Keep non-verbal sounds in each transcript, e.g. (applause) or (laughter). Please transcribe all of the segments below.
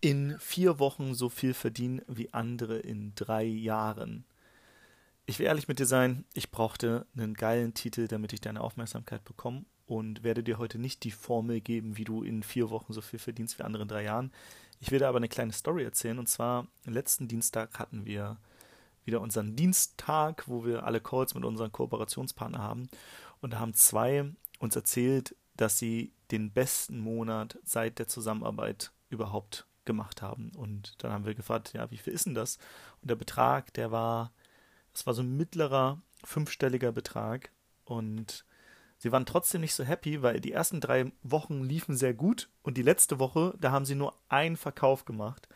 in vier Wochen so viel verdienen wie andere in drei Jahren. Ich will ehrlich mit dir sein, ich brauchte einen geilen Titel, damit ich deine Aufmerksamkeit bekomme und werde dir heute nicht die Formel geben, wie du in vier Wochen so viel verdienst wie andere in drei Jahren. Ich werde aber eine kleine Story erzählen und zwar letzten Dienstag hatten wir wieder unseren Diensttag, wo wir alle Calls mit unseren Kooperationspartnern haben und da haben zwei uns erzählt, dass sie den besten Monat seit der Zusammenarbeit überhaupt gemacht haben. Und dann haben wir gefragt, ja, wie viel ist denn das? Und der Betrag, der war, das war so ein mittlerer, fünfstelliger Betrag. Und sie waren trotzdem nicht so happy, weil die ersten drei Wochen liefen sehr gut und die letzte Woche, da haben sie nur einen Verkauf gemacht.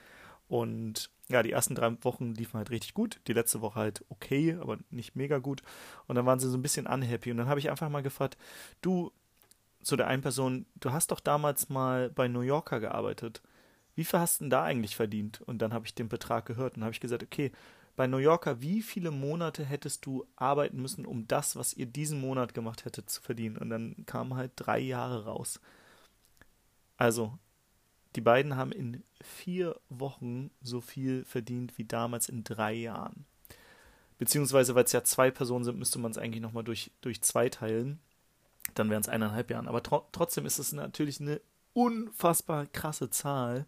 Und ja, die ersten drei Wochen liefen halt richtig gut, die letzte Woche halt okay, aber nicht mega gut. Und dann waren sie so ein bisschen unhappy. Und dann habe ich einfach mal gefragt, du, zu der einen Person, du hast doch damals mal bei New Yorker gearbeitet. Wie viel hast du denn da eigentlich verdient? Und dann habe ich den Betrag gehört und habe ich gesagt, okay, bei New Yorker, wie viele Monate hättest du arbeiten müssen, um das, was ihr diesen Monat gemacht hättet, zu verdienen? Und dann kamen halt drei Jahre raus. Also, die beiden haben in vier Wochen so viel verdient wie damals in drei Jahren. Beziehungsweise, weil es ja zwei Personen sind, müsste man es eigentlich nochmal durch, durch zwei teilen. Dann wären es eineinhalb Jahre. Aber tro trotzdem ist es natürlich eine unfassbar krasse Zahl.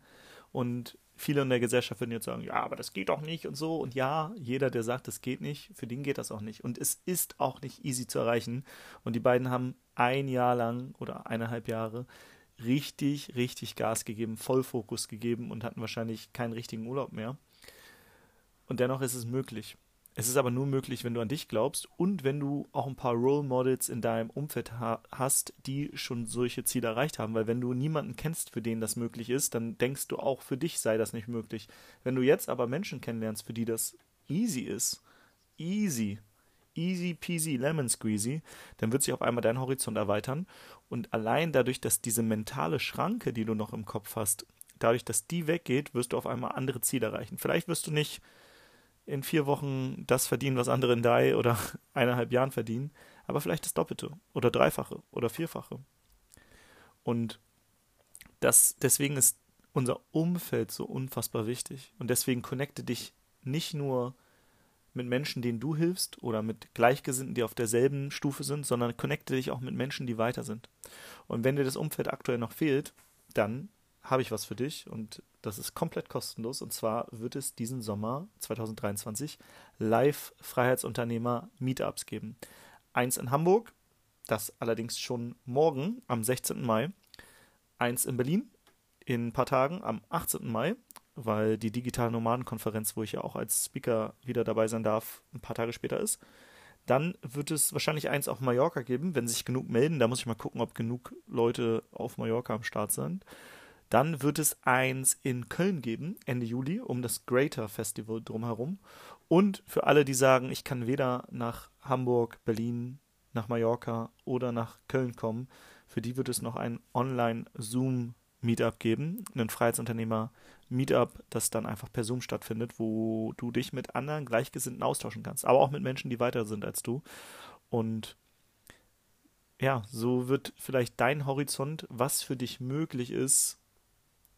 Und viele in der Gesellschaft würden jetzt sagen, ja, aber das geht doch nicht und so. Und ja, jeder, der sagt, das geht nicht, für den geht das auch nicht. Und es ist auch nicht easy zu erreichen. Und die beiden haben ein Jahr lang oder eineinhalb Jahre richtig, richtig Gas gegeben, Vollfokus gegeben und hatten wahrscheinlich keinen richtigen Urlaub mehr. Und dennoch ist es möglich. Es ist aber nur möglich, wenn du an dich glaubst und wenn du auch ein paar Role Models in deinem Umfeld ha hast, die schon solche Ziele erreicht haben. Weil wenn du niemanden kennst, für den das möglich ist, dann denkst du auch, für dich sei das nicht möglich. Wenn du jetzt aber Menschen kennenlernst, für die das easy ist, easy, easy peasy lemon squeezy, dann wird sich auf einmal dein Horizont erweitern. Und allein dadurch, dass diese mentale Schranke, die du noch im Kopf hast, dadurch, dass die weggeht, wirst du auf einmal andere Ziele erreichen. Vielleicht wirst du nicht in vier Wochen das verdienen, was andere in drei oder (laughs) eineinhalb Jahren verdienen, aber vielleicht das Doppelte oder Dreifache oder Vierfache. Und das, deswegen ist unser Umfeld so unfassbar wichtig. Und deswegen connecte dich nicht nur mit Menschen, denen du hilfst oder mit Gleichgesinnten, die auf derselben Stufe sind, sondern connecte dich auch mit Menschen, die weiter sind. Und wenn dir das Umfeld aktuell noch fehlt, dann habe ich was für dich und das ist komplett kostenlos. Und zwar wird es diesen Sommer 2023 Live-Freiheitsunternehmer Meetups geben. Eins in Hamburg, das allerdings schon morgen am 16. Mai. Eins in Berlin in ein paar Tagen am 18. Mai, weil die digitale Nomadenkonferenz, wo ich ja auch als Speaker wieder dabei sein darf, ein paar Tage später ist. Dann wird es wahrscheinlich eins auf Mallorca geben, wenn sich genug melden. Da muss ich mal gucken, ob genug Leute auf Mallorca am Start sind. Dann wird es eins in Köln geben, Ende Juli, um das Greater Festival drumherum. Und für alle, die sagen, ich kann weder nach Hamburg, Berlin, nach Mallorca oder nach Köln kommen, für die wird es noch ein Online-Zoom-Meetup geben, ein Freiheitsunternehmer-Meetup, das dann einfach per Zoom stattfindet, wo du dich mit anderen Gleichgesinnten austauschen kannst, aber auch mit Menschen, die weiter sind als du. Und ja, so wird vielleicht dein Horizont, was für dich möglich ist,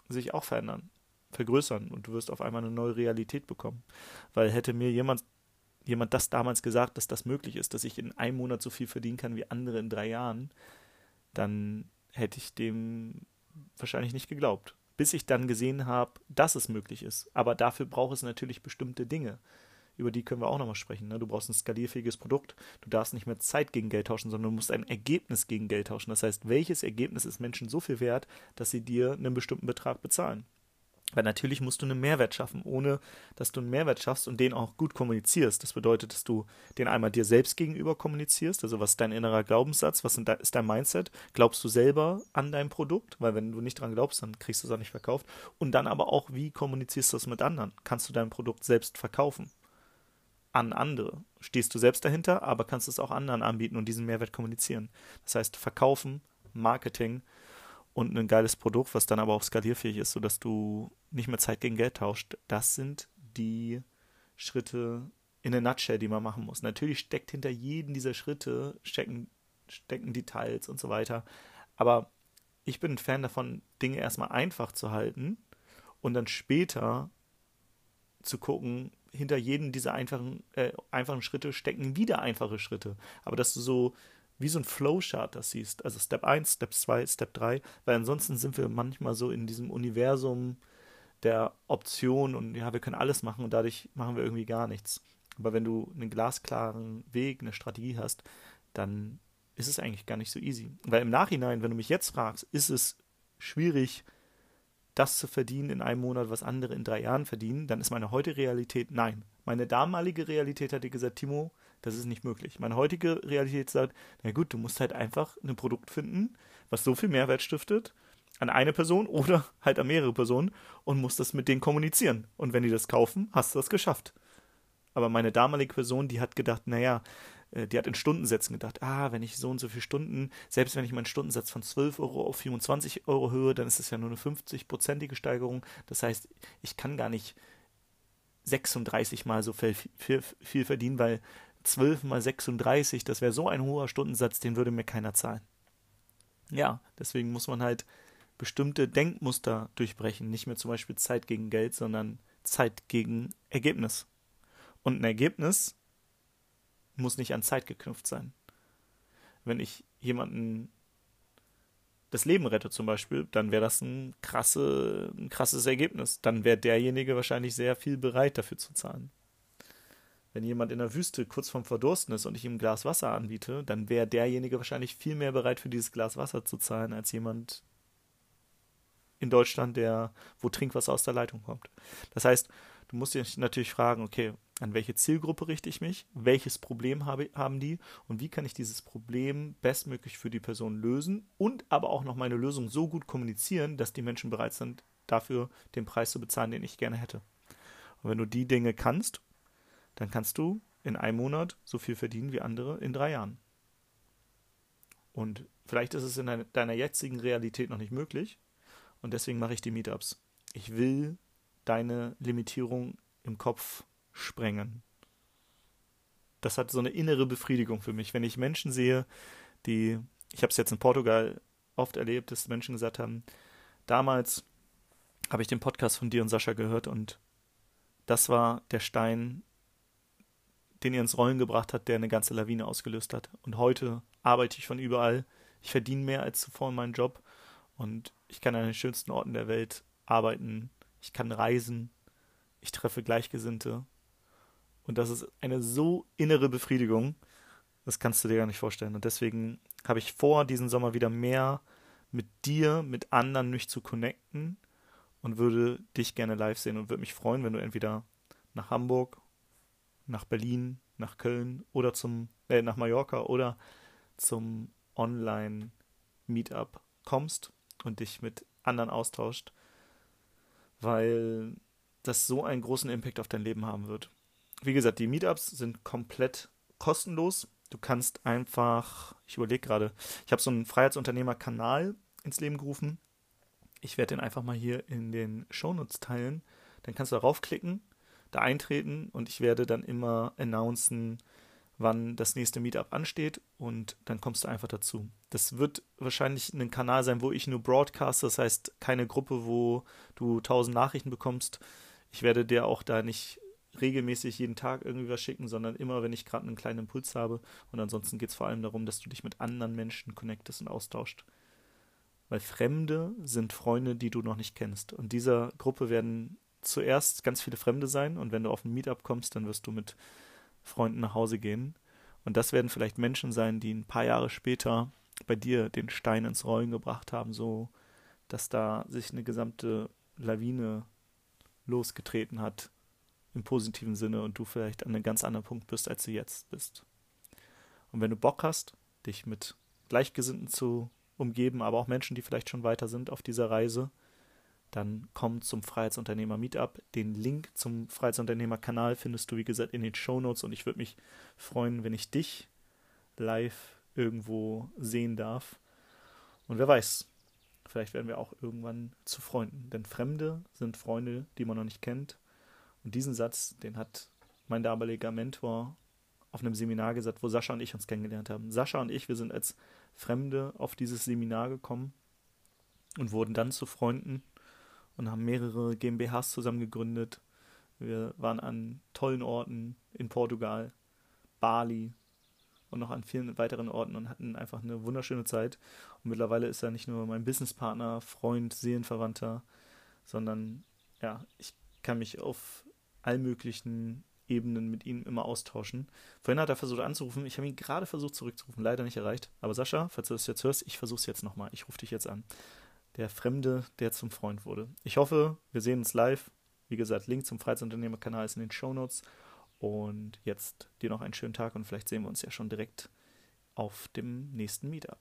sich auch verändern, vergrößern und du wirst auf einmal eine neue Realität bekommen. Weil hätte mir jemand, jemand das damals gesagt, dass das möglich ist, dass ich in einem Monat so viel verdienen kann wie andere in drei Jahren, dann hätte ich dem wahrscheinlich nicht geglaubt. Bis ich dann gesehen habe, dass es möglich ist. Aber dafür braucht es natürlich bestimmte Dinge über die können wir auch nochmal sprechen. Ne? Du brauchst ein skalierfähiges Produkt. Du darfst nicht mehr Zeit gegen Geld tauschen, sondern du musst ein Ergebnis gegen Geld tauschen. Das heißt, welches Ergebnis ist Menschen so viel wert, dass sie dir einen bestimmten Betrag bezahlen? Weil natürlich musst du einen Mehrwert schaffen, ohne dass du einen Mehrwert schaffst und den auch gut kommunizierst. Das bedeutet, dass du den einmal dir selbst gegenüber kommunizierst. Also was ist dein innerer Glaubenssatz? Was ist dein Mindset? Glaubst du selber an dein Produkt? Weil wenn du nicht dran glaubst, dann kriegst du es auch nicht verkauft. Und dann aber auch, wie kommunizierst du es mit anderen? Kannst du dein Produkt selbst verkaufen? An andere. Stehst du selbst dahinter, aber kannst es auch anderen anbieten und diesen Mehrwert kommunizieren. Das heißt, verkaufen, Marketing und ein geiles Produkt, was dann aber auch skalierfähig ist, sodass du nicht mehr Zeit gegen Geld tauscht. Das sind die Schritte in der Nutshell, die man machen muss. Natürlich steckt hinter jedem dieser Schritte stecken, stecken Details und so weiter. Aber ich bin ein Fan davon, Dinge erstmal einfach zu halten und dann später zu gucken, hinter jedem dieser einfachen, äh, einfachen Schritte stecken wieder einfache Schritte. Aber dass du so wie so ein Flowchart das siehst. Also Step 1, Step 2, Step 3, weil ansonsten sind wir manchmal so in diesem Universum der Option und ja, wir können alles machen und dadurch machen wir irgendwie gar nichts. Aber wenn du einen glasklaren Weg, eine Strategie hast, dann ist es eigentlich gar nicht so easy. Weil im Nachhinein, wenn du mich jetzt fragst, ist es schwierig, das zu verdienen in einem Monat, was andere in drei Jahren verdienen, dann ist meine heutige Realität nein. Meine damalige Realität hat dir gesagt, Timo, das ist nicht möglich. Meine heutige Realität sagt, na gut, du musst halt einfach ein Produkt finden, was so viel Mehrwert stiftet an eine Person (laughs) oder halt an mehrere Personen und musst das mit denen kommunizieren. Und wenn die das kaufen, hast du das geschafft. Aber meine damalige Person, die hat gedacht, naja, die hat in Stundensätzen gedacht, ah, wenn ich so und so viele Stunden, selbst wenn ich meinen Stundensatz von 12 Euro auf 24 Euro höhe, dann ist es ja nur eine 50-prozentige Steigerung. Das heißt, ich kann gar nicht 36 mal so viel, viel, viel verdienen, weil 12 mal 36, das wäre so ein hoher Stundensatz, den würde mir keiner zahlen. Ja, deswegen muss man halt bestimmte Denkmuster durchbrechen. Nicht mehr zum Beispiel Zeit gegen Geld, sondern Zeit gegen Ergebnis. Und ein Ergebnis muss nicht an Zeit geknüpft sein. Wenn ich jemanden das Leben rette zum Beispiel, dann wäre das ein, krasse, ein krasses Ergebnis. Dann wäre derjenige wahrscheinlich sehr viel bereit dafür zu zahlen. Wenn jemand in der Wüste kurz vorm Verdursten ist und ich ihm ein Glas Wasser anbiete, dann wäre derjenige wahrscheinlich viel mehr bereit für dieses Glas Wasser zu zahlen, als jemand in Deutschland, der, wo Trinkwasser aus der Leitung kommt. Das heißt, du musst dich natürlich fragen, okay, an welche Zielgruppe richte ich mich? Welches Problem habe, haben die? Und wie kann ich dieses Problem bestmöglich für die Person lösen? Und aber auch noch meine Lösung so gut kommunizieren, dass die Menschen bereit sind, dafür den Preis zu bezahlen, den ich gerne hätte. Und wenn du die Dinge kannst dann kannst du in einem Monat so viel verdienen wie andere in drei Jahren. Und vielleicht ist es in deiner jetzigen Realität noch nicht möglich. Und deswegen mache ich die Meetups. Ich will deine Limitierung im Kopf sprengen. Das hat so eine innere Befriedigung für mich. Wenn ich Menschen sehe, die, ich habe es jetzt in Portugal oft erlebt, dass Menschen gesagt haben, damals habe ich den Podcast von dir und Sascha gehört und das war der Stein, den ihr ins Rollen gebracht hat, der eine ganze Lawine ausgelöst hat. Und heute arbeite ich von überall. Ich verdiene mehr als zuvor in meinem Job und ich kann an den schönsten Orten der Welt arbeiten. Ich kann reisen. Ich treffe Gleichgesinnte. Und das ist eine so innere Befriedigung. Das kannst du dir gar nicht vorstellen. Und deswegen habe ich vor, diesen Sommer wieder mehr mit dir, mit anderen mich zu connecten und würde dich gerne live sehen und würde mich freuen, wenn du entweder nach Hamburg nach Berlin, nach Köln oder zum, äh, nach Mallorca oder zum Online-Meetup kommst und dich mit anderen austauscht, weil das so einen großen Impact auf dein Leben haben wird. Wie gesagt, die Meetups sind komplett kostenlos. Du kannst einfach, ich überlege gerade, ich habe so einen Freiheitsunternehmer-Kanal ins Leben gerufen. Ich werde den einfach mal hier in den Shownotes teilen. Dann kannst du darauf klicken da eintreten und ich werde dann immer announcen, wann das nächste Meetup ansteht und dann kommst du einfach dazu. Das wird wahrscheinlich ein Kanal sein, wo ich nur broadcast, das heißt keine Gruppe, wo du tausend Nachrichten bekommst. Ich werde dir auch da nicht regelmäßig jeden Tag irgendwie was schicken, sondern immer, wenn ich gerade einen kleinen Impuls habe. Und ansonsten geht es vor allem darum, dass du dich mit anderen Menschen connectest und austauscht. Weil Fremde sind Freunde, die du noch nicht kennst. Und dieser Gruppe werden zuerst ganz viele Fremde sein und wenn du auf ein Meetup kommst, dann wirst du mit Freunden nach Hause gehen. Und das werden vielleicht Menschen sein, die ein paar Jahre später bei dir den Stein ins Rollen gebracht haben, so dass da sich eine gesamte Lawine losgetreten hat im positiven Sinne und du vielleicht an einem ganz anderen Punkt bist, als du jetzt bist. Und wenn du Bock hast, dich mit Gleichgesinnten zu umgeben, aber auch Menschen, die vielleicht schon weiter sind auf dieser Reise, dann komm zum Freiheitsunternehmer Meetup. Den Link zum Freiheitsunternehmer Kanal findest du, wie gesagt, in den Show Notes und ich würde mich freuen, wenn ich dich live irgendwo sehen darf. Und wer weiß, vielleicht werden wir auch irgendwann zu Freunden, denn Fremde sind Freunde, die man noch nicht kennt. Und diesen Satz, den hat mein damaliger Mentor auf einem Seminar gesagt, wo Sascha und ich uns kennengelernt haben. Sascha und ich, wir sind als Fremde auf dieses Seminar gekommen und wurden dann zu Freunden und haben mehrere GmbHs zusammen gegründet. Wir waren an tollen Orten in Portugal, Bali und noch an vielen weiteren Orten und hatten einfach eine wunderschöne Zeit. Und mittlerweile ist er nicht nur mein Businesspartner, Freund, Seelenverwandter, sondern ja, ich kann mich auf allen möglichen Ebenen mit ihm immer austauschen. Vorhin hat er versucht anzurufen. Ich habe ihn gerade versucht zurückzurufen, leider nicht erreicht. Aber Sascha, falls du das jetzt hörst, ich versuche es jetzt nochmal. Ich rufe dich jetzt an. Der Fremde, der zum Freund wurde. Ich hoffe, wir sehen uns live. Wie gesagt, Link zum Freizeitunternehmerkanal ist in den Show Notes. Und jetzt dir noch einen schönen Tag und vielleicht sehen wir uns ja schon direkt auf dem nächsten Meetup.